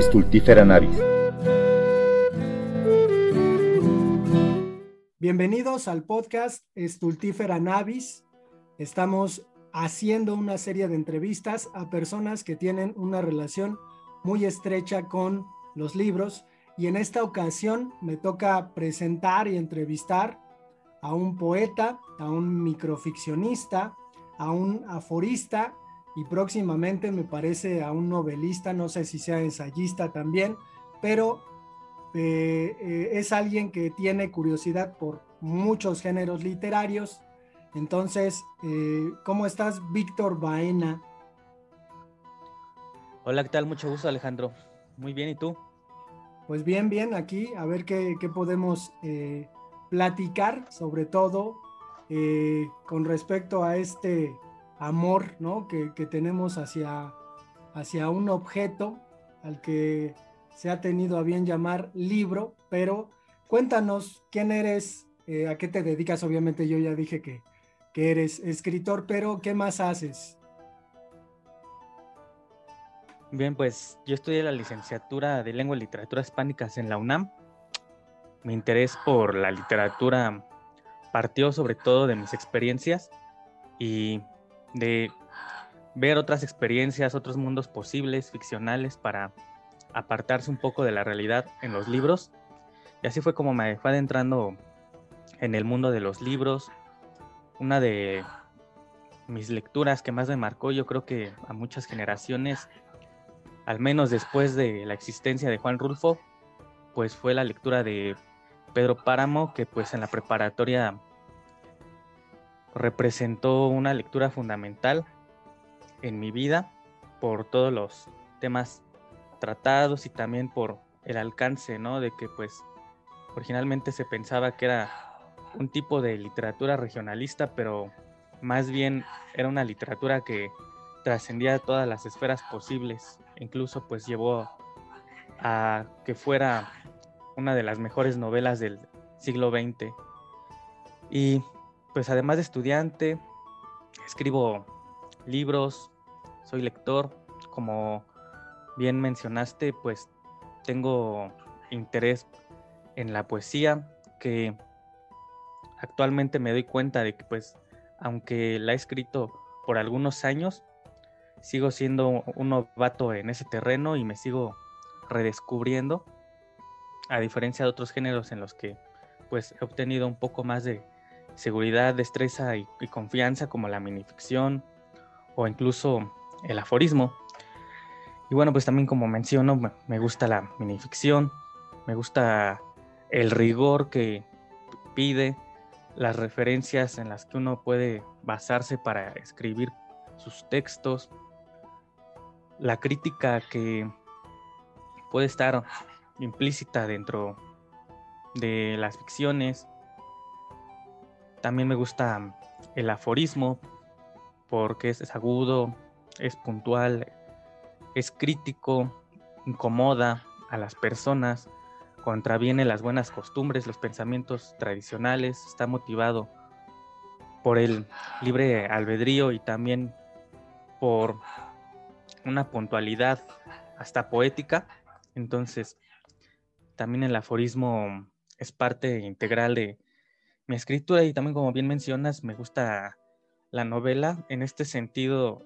Stultifera navis. Bienvenidos al podcast Stultifera navis. Estamos haciendo una serie de entrevistas a personas que tienen una relación muy estrecha con los libros y en esta ocasión me toca presentar y entrevistar a un poeta, a un microficcionista, a un aforista y próximamente me parece a un novelista, no sé si sea ensayista también, pero eh, eh, es alguien que tiene curiosidad por muchos géneros literarios. Entonces, eh, ¿cómo estás, Víctor Baena? Hola, ¿qué tal? Mucho gusto, Alejandro. Muy bien, ¿y tú? Pues bien, bien, aquí a ver qué, podemos platicar, sobre todo con respecto a este amor ¿no? que, tenemos hacia, hacia un objeto al que se ha tenido a bien llamar libro, pero cuéntanos quién eres, eh, a qué te dedicas, obviamente yo ya dije que, que eres escritor, pero ¿qué más haces? Bien, pues yo estudié la licenciatura de Lengua y Literaturas Hispánicas en la UNAM. Mi interés por la literatura partió sobre todo de mis experiencias y de ver otras experiencias, otros mundos posibles, ficcionales, para apartarse un poco de la realidad en los libros. Y así fue como me fue adentrando en el mundo de los libros. Una de mis lecturas que más me marcó, yo creo que a muchas generaciones, al menos después de la existencia de Juan Rulfo, pues fue la lectura de Pedro Páramo, que pues en la preparatoria representó una lectura fundamental en mi vida por todos los temas tratados y también por el alcance, ¿no? De que pues originalmente se pensaba que era un tipo de literatura regionalista, pero más bien era una literatura que trascendía todas las esferas posibles, incluso pues llevó a que fuera una de las mejores novelas del siglo XX. Y pues además de estudiante, escribo libros, soy lector, como bien mencionaste, pues tengo interés en la poesía, que actualmente me doy cuenta de que pues aunque la he escrito por algunos años, sigo siendo un novato en ese terreno y me sigo redescubriendo, a diferencia de otros géneros en los que pues he obtenido un poco más de seguridad, destreza y, confianza como la minificción o incluso el aforismo. Y bueno, pues también como menciono, me gusta la minificción, me gusta el rigor que pide, las referencias en las que uno puede basarse para escribir sus textos, la crítica que puede estar implícita dentro de las ficciones, también me gusta el aforismo porque es, agudo, es puntual, es crítico, incomoda a las personas, contraviene las buenas costumbres, los pensamientos tradicionales, está motivado por el libre albedrío y también por una puntualidad hasta poética. Entonces, también el aforismo es parte integral de, mi escritura y también como bien mencionas, me gusta la novela. En este sentido,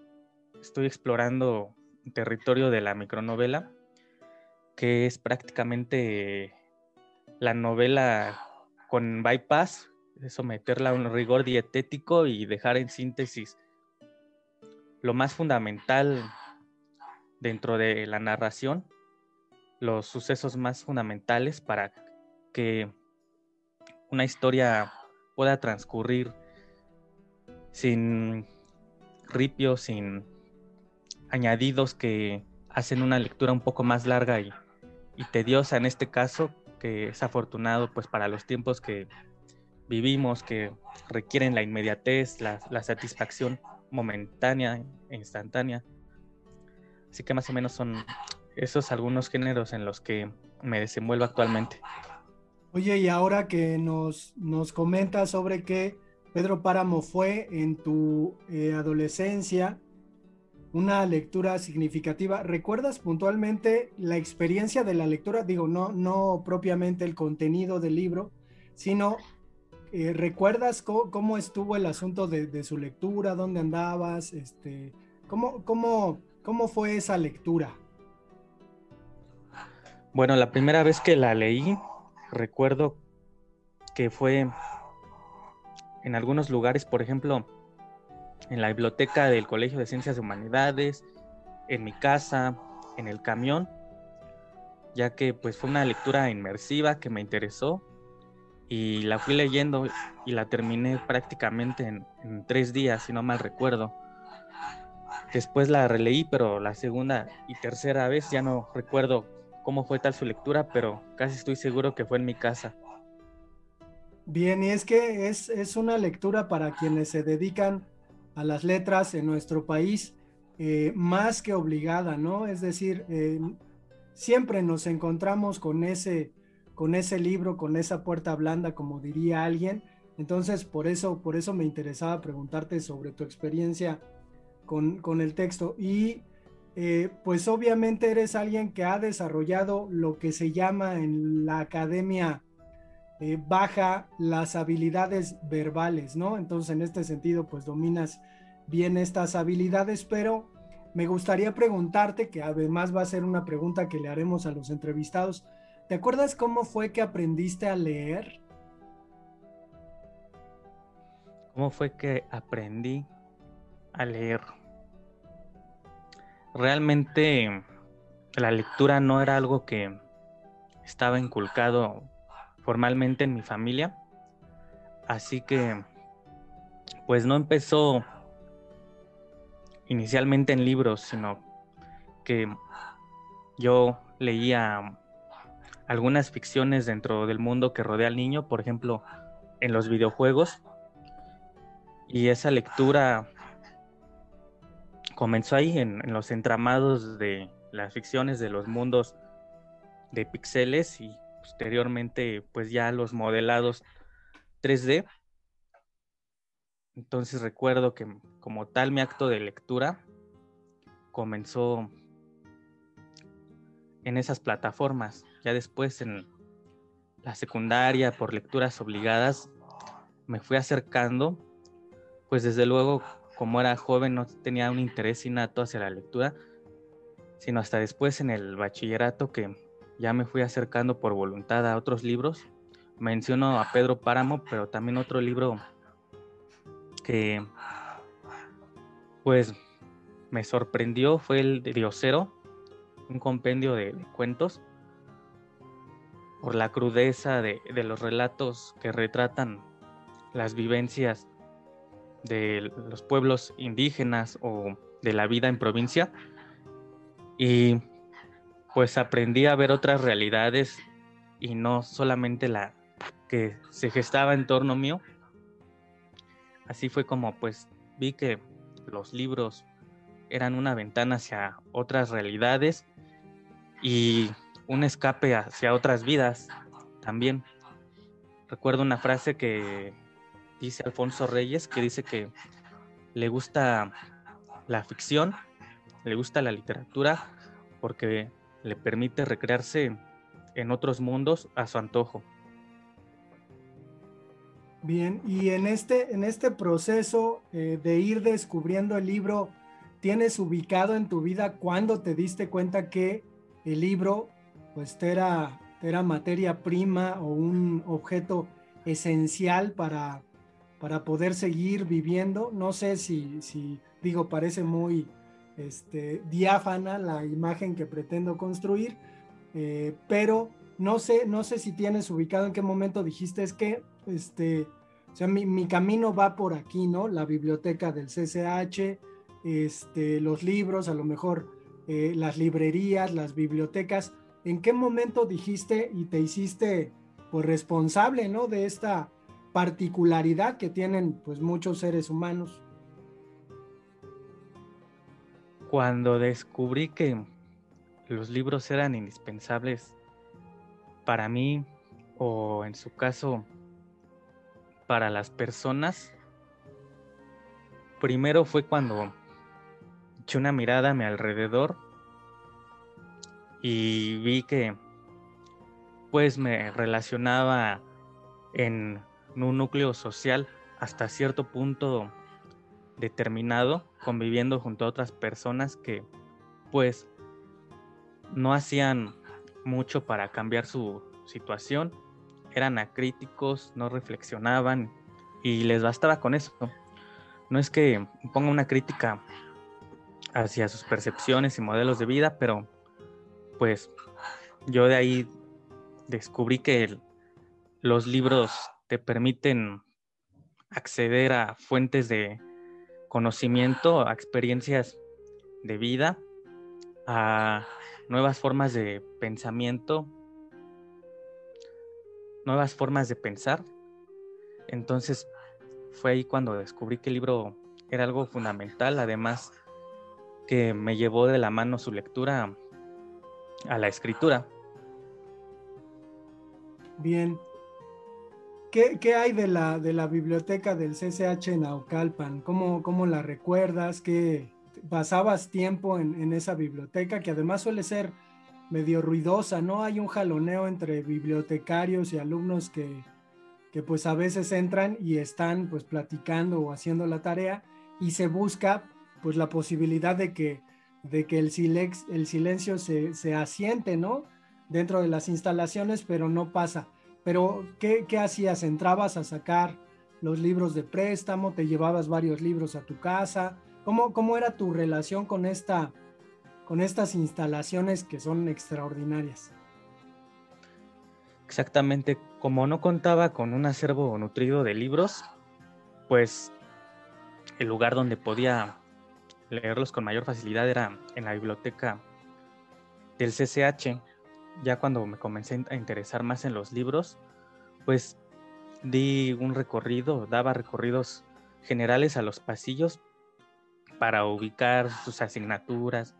estoy explorando territorio de la micronovela, que es prácticamente la novela con bypass, someterla a un rigor dietético y dejar en síntesis lo más fundamental dentro de la narración, los sucesos más fundamentales para que una historia pueda transcurrir sin ripios, sin añadidos que hacen una lectura un poco más larga y, tediosa en este caso, que es afortunado pues para los tiempos que vivimos, que requieren la inmediatez, la, la satisfacción momentánea e instantánea. Así que más o menos son esos algunos géneros en los que me desenvuelvo actualmente. Oye, y ahora que nos, nos comentas sobre que Pedro Páramo fue en tu eh, adolescencia, una lectura significativa. ¿Recuerdas puntualmente la experiencia de la lectura? Digo, no, no propiamente el contenido del libro, sino eh, ¿recuerdas cómo, estuvo el asunto de, su lectura? ¿Dónde andabas? Este, ¿cómo, cómo, ¿Cómo fue esa lectura? Bueno, la primera vez que la leí, recuerdo que fue en algunos lugares, por ejemplo, en la biblioteca del Colegio de Ciencias de Humanidades, en mi casa, en el camión, ya que pues fue una lectura inmersiva que me interesó y la fui leyendo y la terminé prácticamente en, en tres días, si no mal recuerdo. Después la releí, pero la segunda y tercera vez ya no recuerdo cómo fue tal su lectura, pero casi estoy seguro que fue en mi casa. Bien, y es que es, es una lectura para quienes se dedican a las letras en nuestro país eh, más que obligada, ¿no? Es decir, eh, siempre nos encontramos con ese, con ese libro, con esa puerta blanda, como diría alguien. Entonces, por eso, por eso me interesaba preguntarte sobre tu experiencia con, con el texto. Y eh, pues obviamente eres alguien que ha desarrollado lo que se llama en la academia eh, baja las habilidades verbales, ¿no? Entonces en este sentido pues dominas bien estas habilidades, pero me gustaría preguntarte, que además va a ser una pregunta que le haremos a los entrevistados, ¿te acuerdas cómo fue que aprendiste a leer? ¿Cómo fue que aprendí a leer? Realmente la lectura no era algo que estaba inculcado formalmente en mi familia. Así que, pues no empezó inicialmente en libros, sino que yo leía algunas ficciones dentro del mundo que rodea al niño, por ejemplo, en los videojuegos. Y esa lectura comenzó ahí, en, los entramados de las ficciones de los mundos de pixeles y posteriormente pues ya los modelados 3D. Entonces recuerdo que como tal mi acto de lectura comenzó en esas plataformas. Ya después en la secundaria por lecturas obligadas me fui acercando, pues desde luego como era joven no tenía un interés innato hacia la lectura, sino hasta después en el bachillerato que ya me fui acercando por voluntad a otros libros. Menciono a Pedro Páramo, pero también otro libro que pues me sorprendió fue el de Diosero, un compendio de, cuentos, por la crudeza de, de, los relatos que retratan las vivencias de los pueblos indígenas o de la vida en provincia. Y pues aprendí a ver otras realidades y no solamente la que se gestaba en torno mío. Así fue como pues vi que los libros eran una ventana hacia otras realidades y un escape hacia otras vidas también. Recuerdo una frase que dice Alfonso Reyes que dice que le gusta la ficción, le gusta la literatura porque le permite recrearse en otros mundos a su antojo. Bien, y en este, en este proceso eh, de ir descubriendo el libro, ¿tienes ubicado en tu vida cuando te diste cuenta que el libro pues era, era materia prima o un objeto esencial para, para poder seguir viviendo? No sé si, si digo, parece muy, este, diáfana la imagen que pretendo construir, eh, pero no sé, no sé si tienes ubicado en qué momento dijiste es que, este, o sea, mi, camino va por aquí, ¿no? La biblioteca del CCH, este, los libros, a lo mejor eh, las librerías, las bibliotecas. ¿En qué momento dijiste y te hiciste pues responsable, ¿no? De esta particularidad que tienen pues muchos seres humanos. Cuando descubrí que los libros eran indispensables para mí o en su caso para las personas, primero fue cuando eché una mirada a mi alrededor y vi que pues me relacionaba en un núcleo social hasta cierto punto determinado, conviviendo junto a otras personas que pues no hacían mucho para cambiar su situación, eran acríticos, no reflexionaban y les bastaba con eso. No es que ponga una crítica hacia sus percepciones y modelos de vida, pero pues yo de ahí descubrí que los libros te permiten acceder a fuentes de conocimiento, a experiencias de vida, a nuevas formas de pensamiento, nuevas formas de pensar. Entonces fue ahí cuando descubrí que el libro era algo fundamental, además que me llevó de la mano su lectura a la escritura. Bien. ¿Qué, hay de la, de la biblioteca del CCH en Naucalpan? ¿Cómo, cómo la recuerdas? ¿Qué pasabas tiempo en, en, esa biblioteca que además suele ser medio ruidosa, ¿no? Hay un jaloneo entre bibliotecarios y alumnos que, que pues a veces entran y están pues platicando o haciendo la tarea y se busca pues la posibilidad de que, de que el, silex, el silencio se, se asiente, ¿no? Dentro de las instalaciones, pero no pasa. Pero, ¿qué, ¿qué, hacías? ¿Entrabas a sacar los libros de préstamo? ¿Te llevabas varios libros a tu casa? ¿Cómo, cómo era tu relación con, esta, con estas instalaciones que son extraordinarias? Exactamente, como no contaba con un acervo nutrido de libros, pues el lugar donde podía leerlos con mayor facilidad era en la biblioteca del CCH ya cuando me comencé a interesar más en los libros, pues di un recorrido, daba recorridos generales a los pasillos para ubicar sus asignaturas,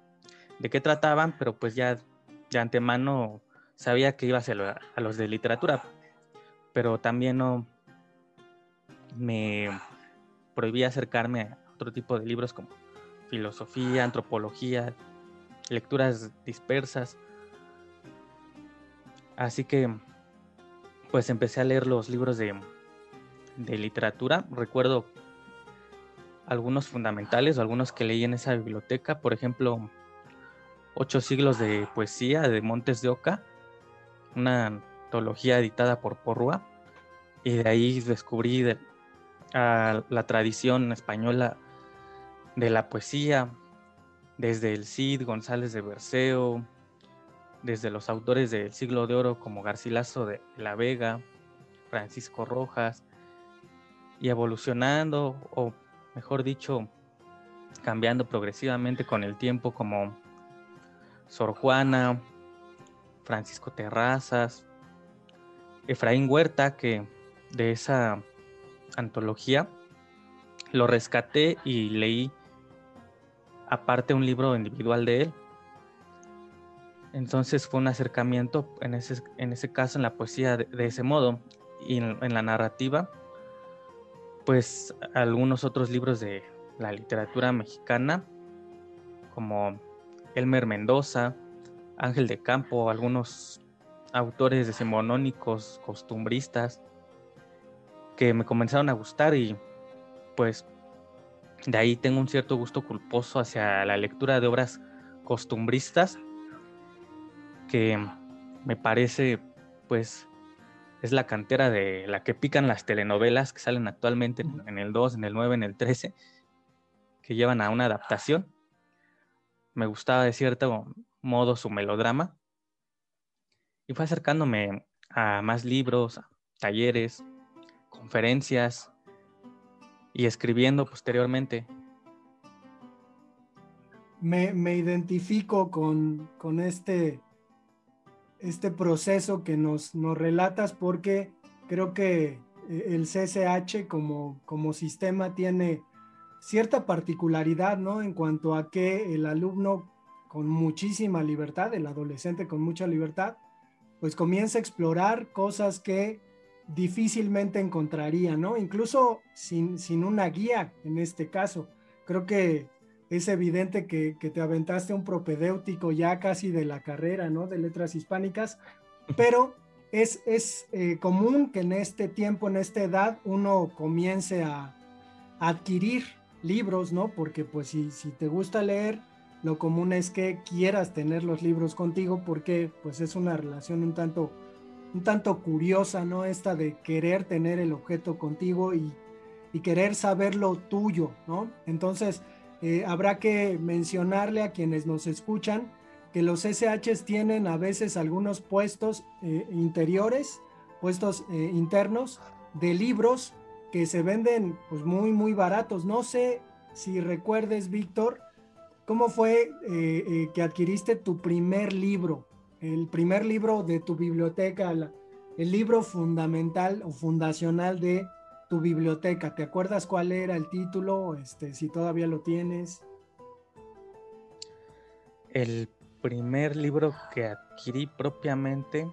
de qué trataban, pero pues ya de antemano sabía que iba a, a los de literatura, pero también no me prohibía acercarme a otro tipo de libros como filosofía, antropología, lecturas dispersas, Así que, pues empecé a leer los libros de, literatura. Recuerdo algunos fundamentales o algunos que leí en esa biblioteca. Por ejemplo, Ocho siglos de poesía de Montes de Oca, una antología editada por Porrua. Y de ahí descubrí la tradición española de la poesía, desde el Cid González de Berceo, desde los autores del siglo de oro como Garcilaso de la Vega, Francisco Rojas, y evolucionando, o mejor dicho, cambiando progresivamente con el tiempo como Sor Juana, Francisco Terrazas, Efraín Huerta, que de esa antología lo rescaté y leí aparte un libro individual de él entonces fue un acercamiento, en ese, en ese caso, en la poesía de, ese modo, y en, la narrativa, pues algunos otros libros de la literatura mexicana, como Elmer Mendoza, Ángel de Campo, algunos autores decimonónicos, costumbristas, que me comenzaron a gustar y pues de ahí tengo un cierto gusto culposo hacia la lectura de obras costumbristas que me parece, pues, es la cantera de la que pican las telenovelas que salen actualmente en el 2, en el 9, en el 13, que llevan a una adaptación. Me gustaba de cierto modo su melodrama. Y fue acercándome a más libros, talleres, conferencias y escribiendo posteriormente. Me, me identifico con, con este este proceso que nos, nos relatas porque creo que eh, el CCH como, como sistema tiene cierta particularidad, ¿no? En cuanto a que el alumno con muchísima libertad, el adolescente con mucha libertad, pues comienza a explorar cosas que difícilmente encontraría, ¿no? Incluso sin, sin una guía en este caso. Creo que es evidente que, te aventaste un propedéutico ya casi de la carrera, ¿no? De letras hispánicas, pero es, es eh, común que en este tiempo, en esta edad, uno comience a, adquirir libros, ¿no? Porque pues si, si te gusta leer, lo común es que quieras tener los libros contigo porque pues es una relación un tanto un tanto curiosa, ¿no? Esta de querer tener el objeto contigo y, y querer saber lo tuyo, ¿no? Entonces, eh, habrá que mencionarle a quienes nos escuchan que los SHs tienen a veces algunos puestos eh, interiores, puestos eh, internos de libros que se venden pues muy, muy baratos. No sé si recuerdes, Víctor, cómo fue que adquiriste tu primer libro el primer libro de tu biblioteca, el libro fundamental o fundacional de tu biblioteca. ¿Te acuerdas cuál era el título? Este, si todavía lo tienes. El primer libro que adquirí propiamente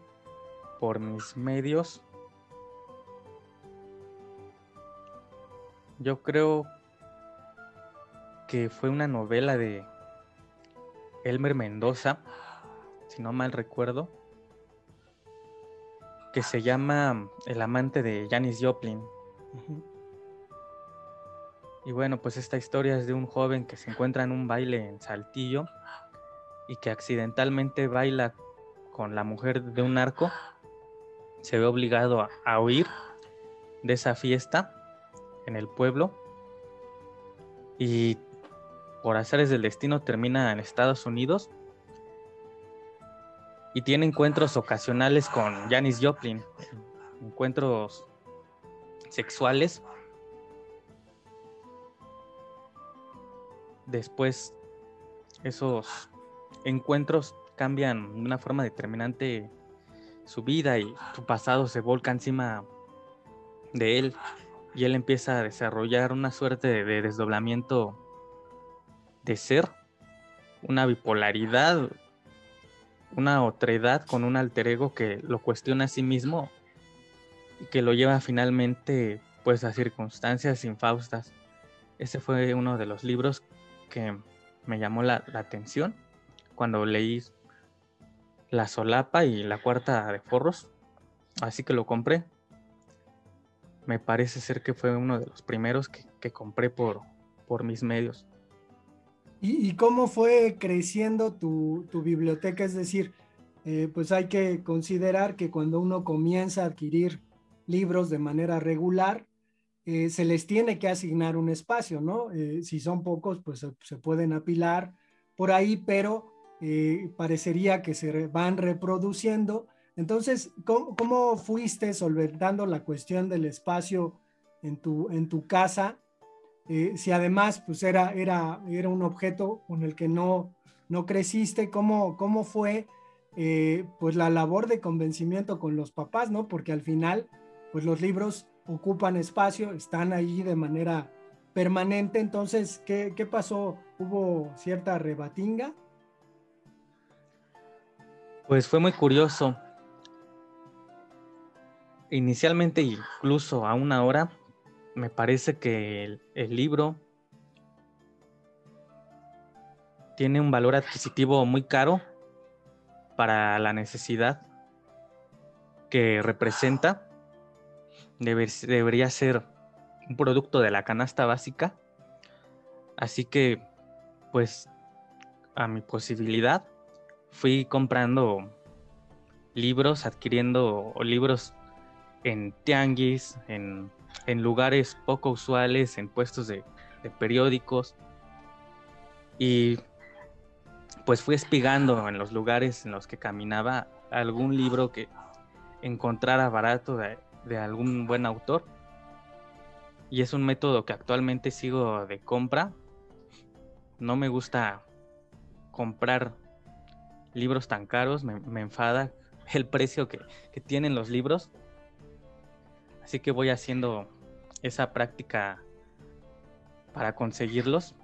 por mis medios. Yo creo que fue una novela de Elmer Mendoza si no mal recuerdo, que se llama El amante de Janis Joplin. Y bueno, pues esta historia es de un joven que se encuentra en un baile en Saltillo y que accidentalmente baila con la mujer de un narco. Se ve obligado a, huir de esa fiesta en el pueblo y por haceres del destino termina en Estados Unidos y tiene encuentros ocasionales con Janis Joplin, encuentros sexuales. Después esos encuentros cambian de una forma determinante su vida y su pasado se volca encima de él y él empieza a desarrollar una suerte de desdoblamiento de ser, una bipolaridad una otredad con un alter ego que lo cuestiona a sí mismo y que lo lleva finalmente pues a circunstancias infaustas. Ese fue uno de los libros que me llamó la, atención cuando leí La solapa y la cuarta de forros, así que lo compré. Me parece ser que fue uno de los primeros que, compré por, por mis medios. ¿Y, cómo fue creciendo tu, biblioteca? Es decir, eh, pues hay que considerar que cuando uno comienza a adquirir libros de manera regular, eh, se les tiene que asignar un espacio, ¿no? Eh, si son pocos, pues se, pueden apilar por ahí, pero parecería que se van reproduciendo. Entonces, ¿cómo, ¿cómo, fuiste solventando la cuestión del espacio en tu, en tu casa? Eh, si además pues era, era, era un objeto con el que no, no creciste, ¿cómo, cómo fue eh, pues la labor de convencimiento con los papás, ¿no? Porque al final pues los libros ocupan espacio, están ahí de manera permanente, entonces, ¿qué, qué pasó? ¿Hubo cierta rebatinga? Pues fue muy curioso. Inicialmente, incluso a una hora, me parece que el, libro tiene un valor adquisitivo muy caro para la necesidad que representa. Debería ser un producto de la canasta básica. Así que, pues, a mi posibilidad, fui comprando libros, adquiriendo libros en tianguis, en en lugares poco usuales, en puestos de, periódicos. Y pues fui espigando en los lugares en los que caminaba algún libro que encontrara barato de, de, algún buen autor. Y es un método que actualmente sigo de compra. No me gusta comprar libros tan caros, me, enfada el precio que, que tienen los libros. Así que voy haciendo esa práctica para conseguirlos.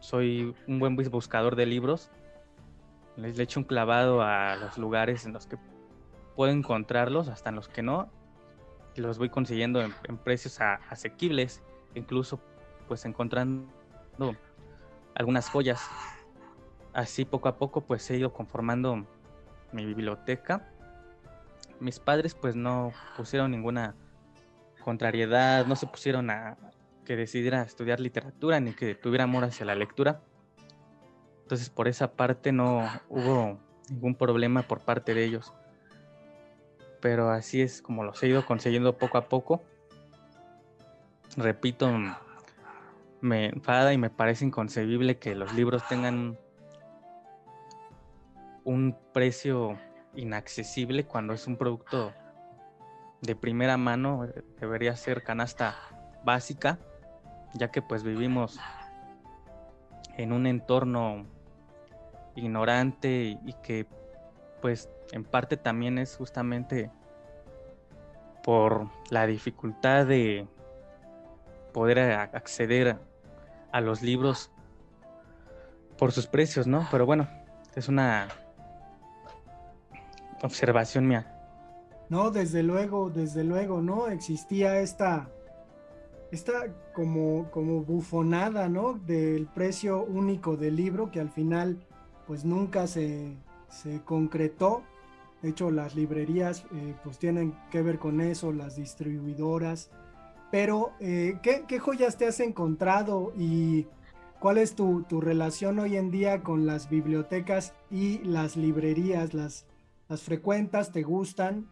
Soy un buen buscador de libros. Les echo un clavado a los lugares en los que puedo encontrarlos, hasta en los que no. Y los voy consiguiendo en, precios asequibles, incluso pues encontrando algunas joyas. Así poco a poco pues he ido conformando mi biblioteca. Mis padres pues no pusieron ninguna contrariedad, no se pusieron a que decidiera estudiar literatura ni que tuviera amor hacia la lectura. Entonces por esa parte no hubo ningún problema por parte de ellos. Pero así es como los he ido consiguiendo poco a poco. Repito, me enfada y me parece inconcebible que los libros tengan un precio inaccesible cuando es un producto de primera mano, debería ser canasta básica, ya que pues vivimos en un entorno ignorante y que pues en parte también es justamente por la dificultad de poder acceder a los libros por sus precios, ¿no? Pero bueno, es una observación mía. No, desde luego, desde luego, ¿no? Existía esta, esta como, como bufonada, ¿no? Del precio único del libro que al final pues nunca se, concretó. De hecho, las librerías eh, pues tienen que ver con eso, las distribuidoras. Pero, eh, ¿qué, joyas te has encontrado y cuál es tu, tu, relación hoy en día con las bibliotecas y las librerías? ¿Las, las frecuentas? ¿Te gustan?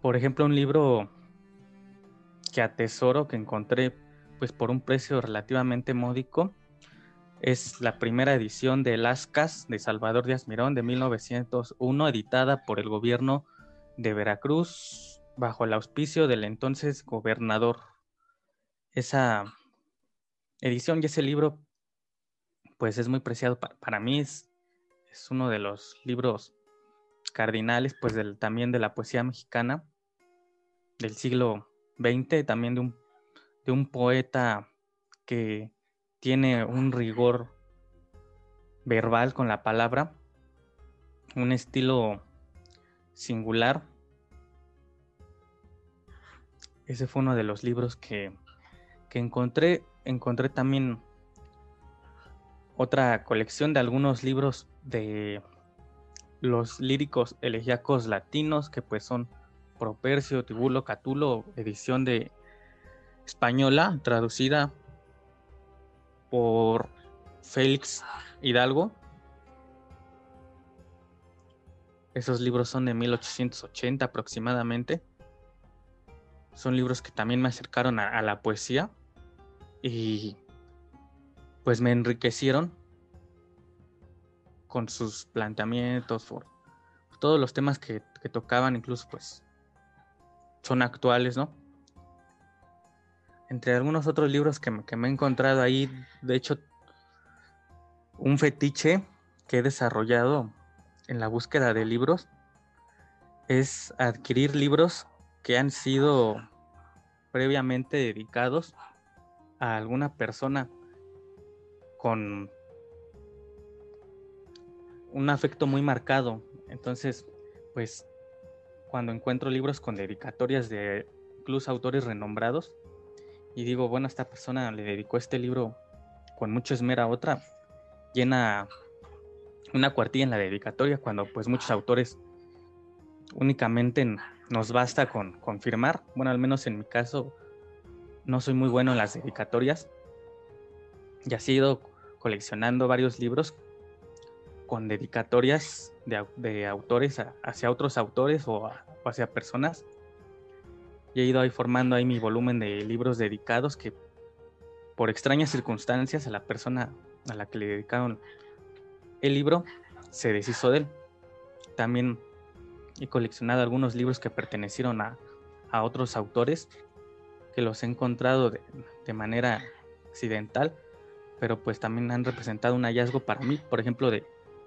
Por ejemplo, un libro que atesoro, que encontré pues por un precio relativamente módico, es la primera edición de Las Cas de Salvador Díaz Mirón de 1901, editada por el gobierno de Veracruz bajo el auspicio del entonces gobernador. Esa edición y ese libro, pues es muy preciado para, mí, es, es, uno de los libros cardinales, pues del, también de la poesía mexicana del siglo XX, también de un, de un poeta que tiene un rigor verbal con la palabra, un estilo singular. Ese fue uno de los libros que, que encontré. Encontré también otra colección de algunos libros de los líricos elegíacos latinos, que pues son Propercio, Tibulo, Catulo, edición de española, traducida por Félix Hidalgo. Esos libros son de 1880 aproximadamente. Son libros que también me acercaron a, la poesía y pues me enriquecieron con sus planteamientos, por, todos los temas que, que, tocaban, incluso pues son actuales, ¿no? Entre algunos otros libros que, me he encontrado ahí, de hecho, un fetiche que he desarrollado en la búsqueda de libros es adquirir libros que han sido previamente dedicados a alguna persona con un afecto muy marcado. Entonces, pues cuando encuentro libros con dedicatorias de incluso autores renombrados, y digo, bueno, esta persona le dedicó este libro con mucho esmero a otra, llena una cuartilla en la dedicatoria cuando pues muchos autores únicamente nos basta con confirmar, bueno, al menos en mi caso no soy muy bueno en las dedicatorias. Y así he ido coleccionando varios libros con dedicatorias de, autores hacia otros autores o hacia personas y he ido ahí formando ahí mi volumen de libros dedicados que por extrañas circunstancias a la persona a la que le dedicaron el libro se deshizo de él. También he coleccionado algunos libros que pertenecieron a, otros autores que los he encontrado de, manera accidental, pero pues también han representado un hallazgo para mí, por ejemplo, de,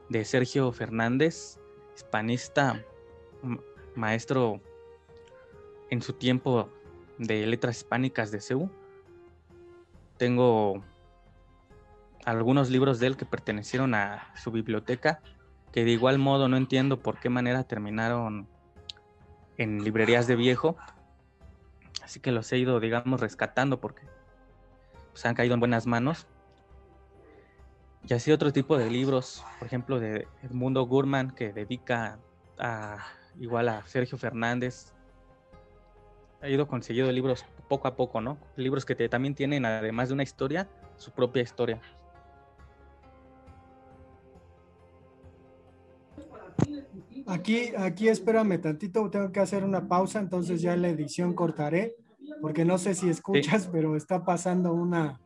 de Sergio Fernández, hispanista, maestro en su tiempo de letras hispánicas de CEU. Tengo algunos libros de él que pertenecieron a su biblioteca, que de igual modo no entiendo por qué manera terminaron en librerías de viejo. Así que los he ido, digamos, rescatando porque pues, han caído en buenas manos. Y así otro tipo de libros, por ejemplo, de Edmundo Gurman, que dedica a, igual a Sergio Fernández. Ha ido consiguiendo libros poco a poco, ¿no? Libros que también tienen, además de una historia, su propia historia. Aquí, aquí espérame tantito, tengo que hacer una pausa, entonces ya la edición cortaré, porque no sé si escuchas, pero está pasando una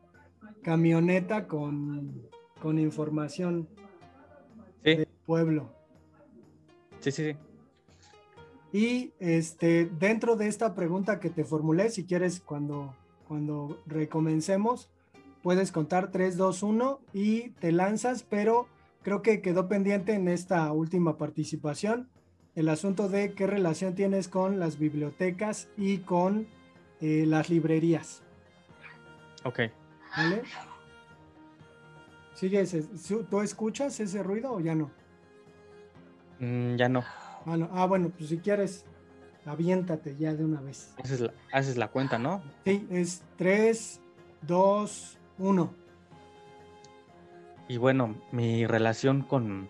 camioneta con, con información del pueblo. Sí, sí, sí. Y este, dentro de esta pregunta que te formulé, si quieres, cuando, cuando recomencemos, puedes contar 3, 2, 1 y te lanzas, pero creo que quedó pendiente en esta última participación el asunto de qué relación tienes con las bibliotecas y con eh, las librerías. Ok. ¿Vale? ¿Sigues? ¿Tú escuchas ese ruido o ya no? Mm, ya no. Ah, ah, bueno, pues si quieres, aviéntate ya de una vez. Haces la, haces la cuenta, ¿no? Sí, es 3, 2, 1. Y bueno, mi relación con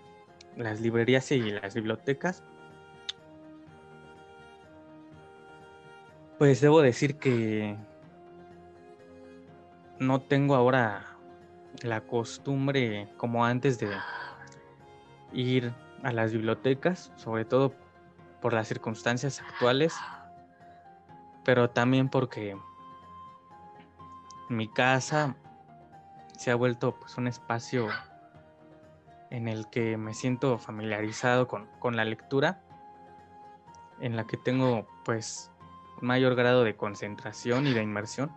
las librerías y las bibliotecas, pues debo decir que no tengo ahora la costumbre como antes de ir a las bibliotecas, sobre todo por las circunstancias actuales, pero también porque mi casa se ha vuelto pues un espacio en el que me siento familiarizado con, la lectura, en la que tengo pues mayor grado de concentración y de inmersión.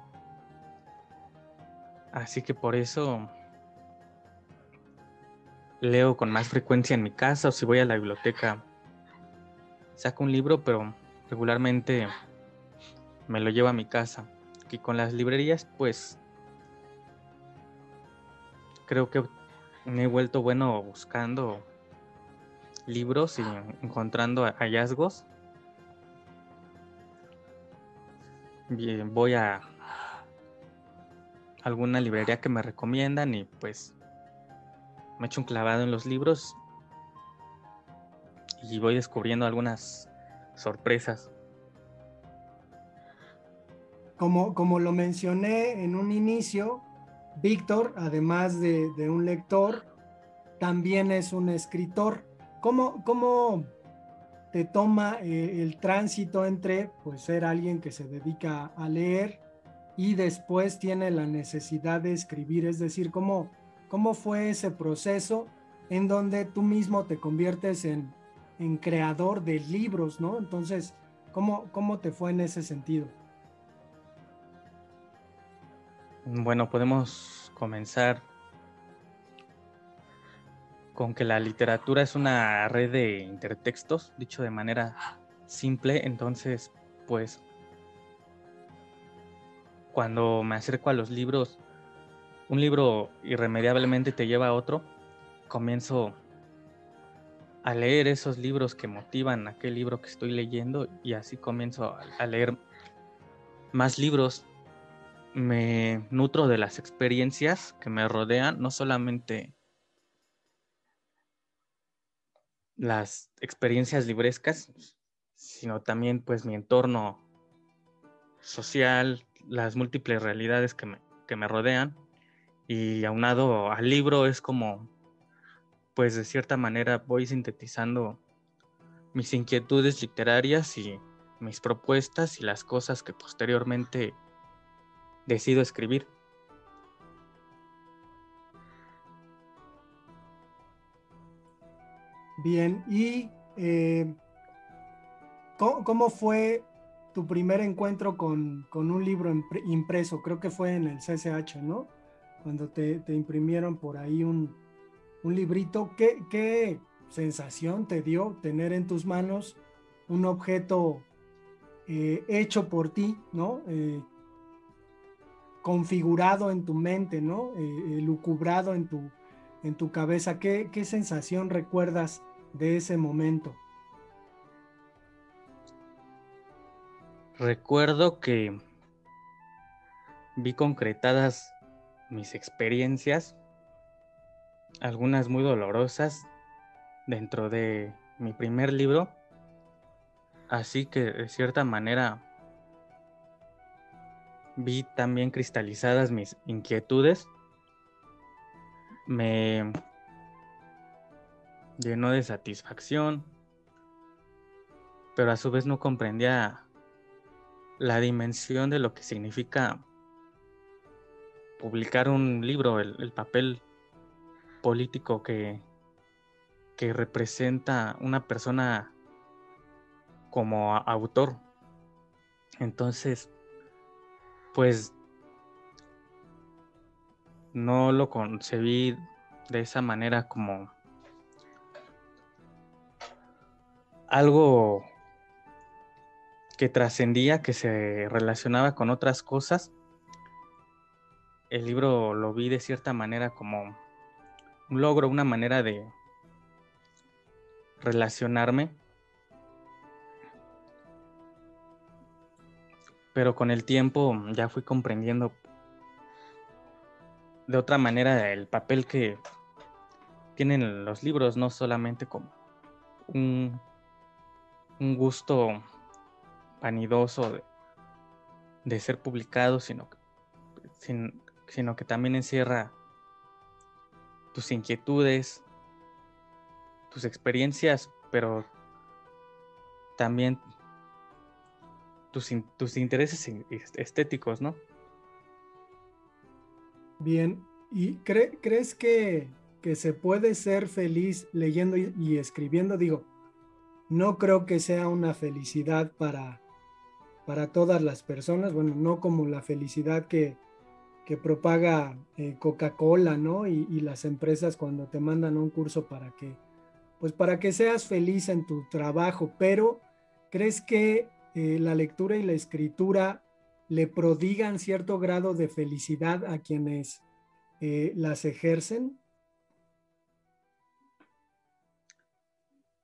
Así que por eso leo con más frecuencia en mi casa o si voy a la biblioteca saco un libro, pero regularmente me lo llevo a mi casa. Y con las librerías pues creo que me he vuelto bueno buscando libros y encontrando hallazgos. Bien, voy a alguna librería que me recomiendan y pues me echo un clavado en los libros y voy descubriendo algunas sorpresas. Como, como lo mencioné en un inicio, Víctor, además de, un lector, también es un escritor. ¿Cómo, cómo te toma eh, el tránsito entre pues, ser alguien que se dedica a leer y después tiene la necesidad de escribir? Es decir, ¿cómo, cómo fue ese proceso en donde tú mismo te conviertes en, en creador de libros, ¿no? Entonces, ¿cómo, ¿cómo te fue en ese sentido? Bueno, podemos comenzar con que la literatura es una red de intertextos, dicho de manera simple, entonces, pues, cuando me acerco a los libros, un libro irremediablemente te lleva a otro, comienzo a leer esos libros que motivan aquel libro que estoy leyendo y así comienzo a leer más libros me nutro de las experiencias que me rodean, no solamente las experiencias librescas, sino también pues mi entorno social, las múltiples realidades que me, que me rodean. Y aunado al libro es como, pues de cierta manera voy sintetizando mis inquietudes literarias y mis propuestas y las cosas que posteriormente decido escribir. Bien, y eh, ¿cómo, fue tu primer encuentro con, un libro impreso? Creo que fue en el CCH, ¿no? Cuando te, imprimieron por ahí un, librito. ¿Qué, sensación te dio tener en tus manos un objeto eh, hecho por ti, ¿no? Eh, configurado en tu mente, ¿no? Eh, lucubrado en tu, en tu cabeza. ¿Qué, ¿Qué sensación recuerdas de ese momento? Recuerdo que vi concretadas mis experiencias, algunas muy dolorosas, dentro de mi primer libro. Así que de cierta manera vi también cristalizadas mis inquietudes. Me llenó de satisfacción, pero a su vez no comprendía la dimensión de lo que significa publicar un libro, el, papel político que, que representa una persona como autor. Entonces, pues no lo concebí de esa manera como algo que trascendía, que se relacionaba con otras cosas. El libro lo vi de cierta manera como un logro, una manera de relacionarme. Pero con el tiempo ya fui comprendiendo de otra manera el papel que tienen los libros, no solamente como un un gusto vanidoso de, ser publicado, sino que, sino que también encierra tus inquietudes, tus experiencias, pero también tus, tus intereses estéticos, ¿no? Bien, ¿y crees que, que, se puede ser feliz leyendo y escribiendo? Digo, no creo que sea una felicidad para, para todas las personas, bueno, no como la felicidad que, propaga eh, Coca-Cola, ¿no? Y, las empresas cuando te mandan un curso para que, pues para que seas feliz en tu trabajo, pero ¿crees que eh, la lectura y la escritura le prodigan cierto grado de felicidad a quienes eh, las ejercen?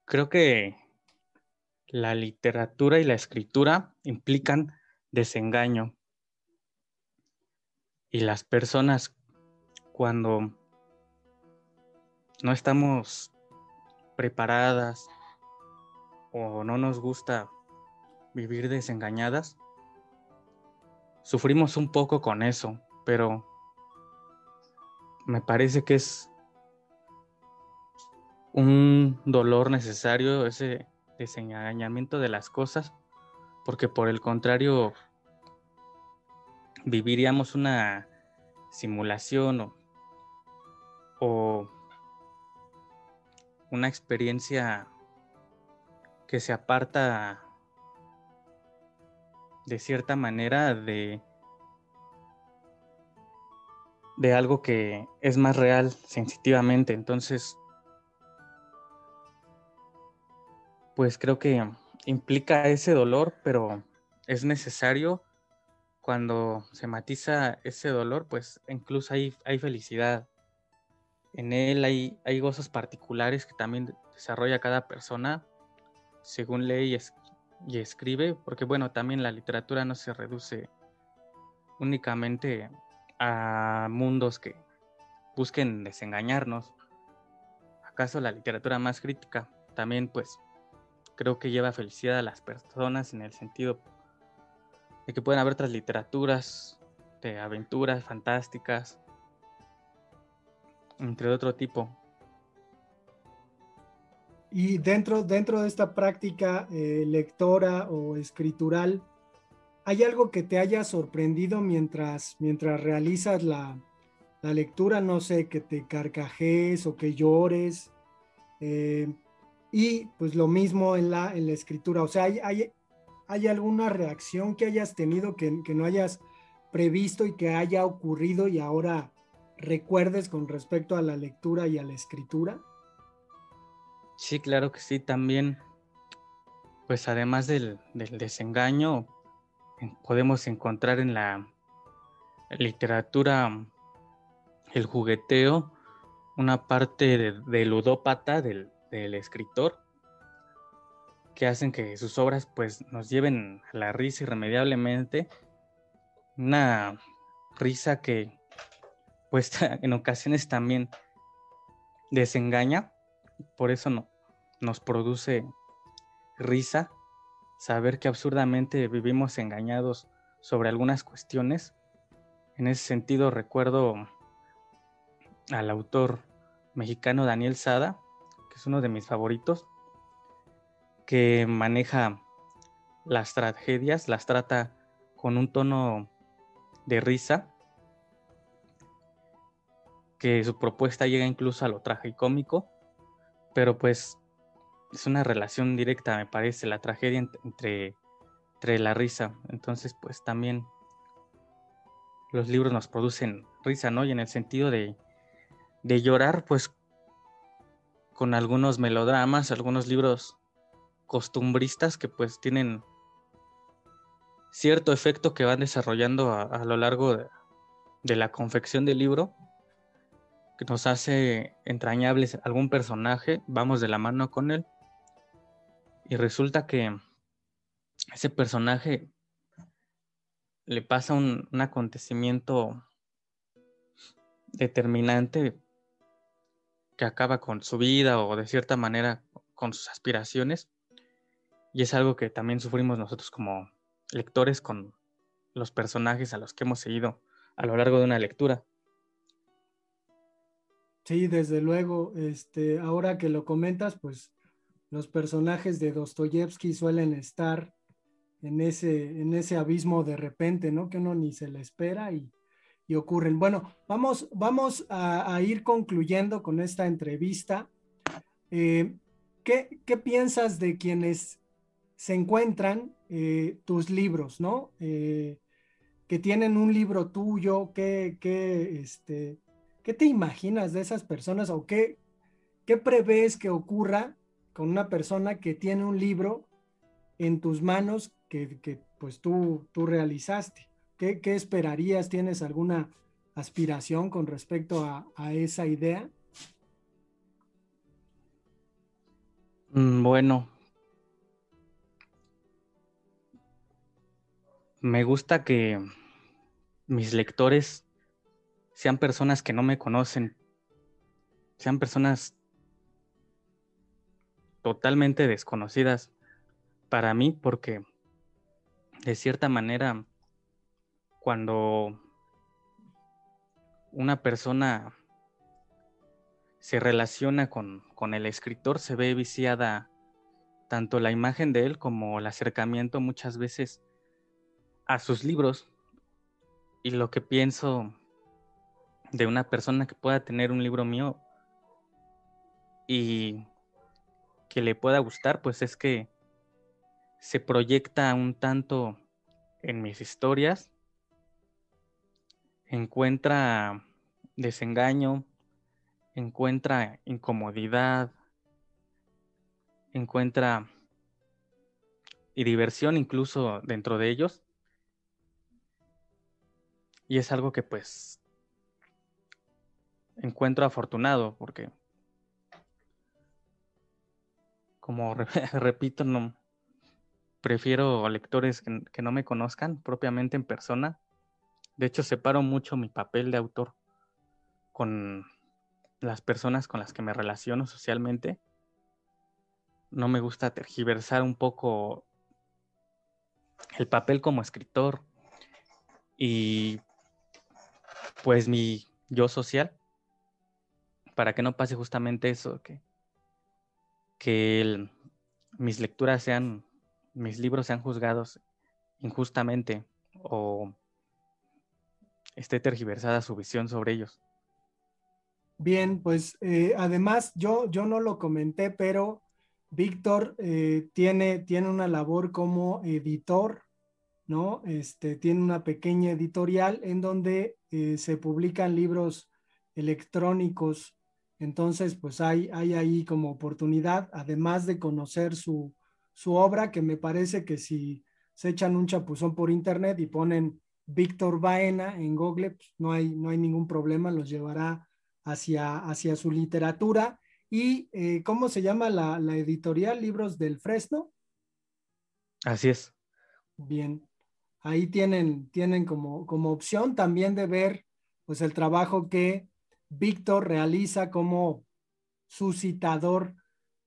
Creo que la literatura y la escritura implican desengaño. Y las personas cuando no estamos preparadas o no nos gusta vivir desengañadas, sufrimos un poco con eso, pero me parece que es un dolor necesario ese desengañamiento de las cosas, porque por el contrario viviríamos una simulación o, una experiencia que se aparta de cierta manera de, de algo que es más real sensitivamente. Entonces, pues creo que implica ese dolor, pero es necesario cuando se matiza ese dolor, pues incluso hay, hay felicidad. En él hay, hay gozos particulares que también desarrolla cada persona según lee y, y escribe, porque bueno, también la literatura no se reduce únicamente a mundos que busquen desengañarnos. ¿Acaso la literatura más crítica también pues creo que lleva felicidad a las personas en el sentido de que pueden haber otras literaturas de aventuras fantásticas, entre otro tipo. Y dentro, dentro de esta práctica eh, lectora o escritural, ¿hay algo que te haya sorprendido mientras, mientras realizas la, la lectura? No sé, que te carcajes o que llores. Eh, y pues lo mismo en la, en la escritura. O sea, ¿hay, hay, alguna reacción que hayas tenido que, no hayas previsto y que haya ocurrido y ahora recuerdes con respecto a la lectura y a la escritura? Sí, claro que sí. También, pues además del, desengaño, podemos encontrar en la literatura el jugueteo, una parte de ludópata del escritor que hacen que sus obras pues nos lleven a la risa irremediablemente. Una risa que pues en ocasiones también desengaña, por eso no, nos produce risa saber que absurdamente vivimos engañados sobre algunas cuestiones. En ese sentido recuerdo al autor mexicano Daniel Sada, que es uno de mis favoritos, que maneja las tragedias, las trata con un tono de risa, que su propuesta llega incluso a lo tragicómico, pero pues es una relación directa, me parece, la tragedia entre, entre la risa. Entonces, pues también los libros nos producen risa, ¿no? Y en el sentido de, de llorar, pues con algunos melodramas, algunos libros costumbristas que pues tienen cierto efecto que van desarrollando a, lo largo de, la confección del libro, que nos hace entrañables algún personaje, vamos de la mano con él y resulta que ese personaje le pasa un, acontecimiento determinante que acaba con su vida o de cierta manera con sus aspiraciones. Y es algo que también sufrimos nosotros como lectores con los personajes a los que hemos seguido a lo largo de una lectura. Sí, desde luego, este, ahora que lo comentas, pues los personajes de Dostoyevsky suelen estar en ese, en ese abismo de repente, ¿no? Que uno ni se le espera y, ocurren. Bueno, vamos, vamos a, ir concluyendo con esta entrevista. Eh, ¿qué, piensas de quienes se encuentran eh, tus libros, ¿no? Eh, que tienen un libro tuyo, ¿qué, qué, este, ¿qué te imaginas de esas personas o qué, qué prevés que ocurra con una persona que tiene un libro en tus manos que, pues tú, tú realizaste. ¿Qué, esperarías? ¿Tienes alguna aspiración con respecto a, esa idea? Mm, bueno, me gusta que mis lectores sean personas que no me conocen, sean personas totalmente desconocidas para mí porque de cierta manera cuando una persona se relaciona con, con, el escritor se ve viciada tanto la imagen de él como el acercamiento muchas veces a sus libros y lo que pienso de una persona que pueda tener un libro mío y que le pueda gustar, pues es que se proyecta un tanto en mis historias, encuentra desengaño, encuentra incomodidad, encuentra y diversión incluso dentro de ellos. Y es algo que pues encuentro afortunado porque como repito, no prefiero lectores que, no me conozcan propiamente en persona. De hecho, separo mucho mi papel de autor con las personas con las que me relaciono socialmente. No me gusta tergiversar un poco el papel como escritor y pues mi yo social para que no pase justamente eso que que mis lecturas sean, mis libros sean juzgados injustamente o esté tergiversada su visión sobre ellos. Bien, pues eh, además yo, yo no lo comenté, pero Víctor eh, tiene, tiene una labor como editor, ¿no? Este, tiene una pequeña editorial en donde eh, se publican libros electrónicos entonces, pues hay, hay ahí como oportunidad, además de conocer su, obra, que me parece que si se echan un chapuzón por internet y ponen Víctor Baena en Google, pues no, hay, no hay ningún problema, los llevará hacia, hacia su literatura. ¿Y eh, cómo se llama la, editorial? Libros del Fresno. Así es. Bien, ahí tienen, tienen como, como opción también de ver pues el trabajo que Víctor realiza como suscitador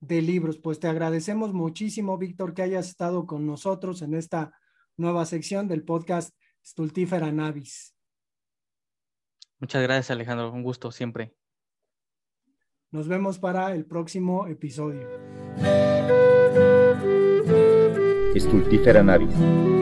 de libros. Pues te agradecemos muchísimo, Víctor, que hayas estado con nosotros en esta nueva sección del podcast Stultífera Navis. Muchas gracias, Alejandro. Un gusto siempre. Nos vemos para el próximo episodio. Stultífera Navis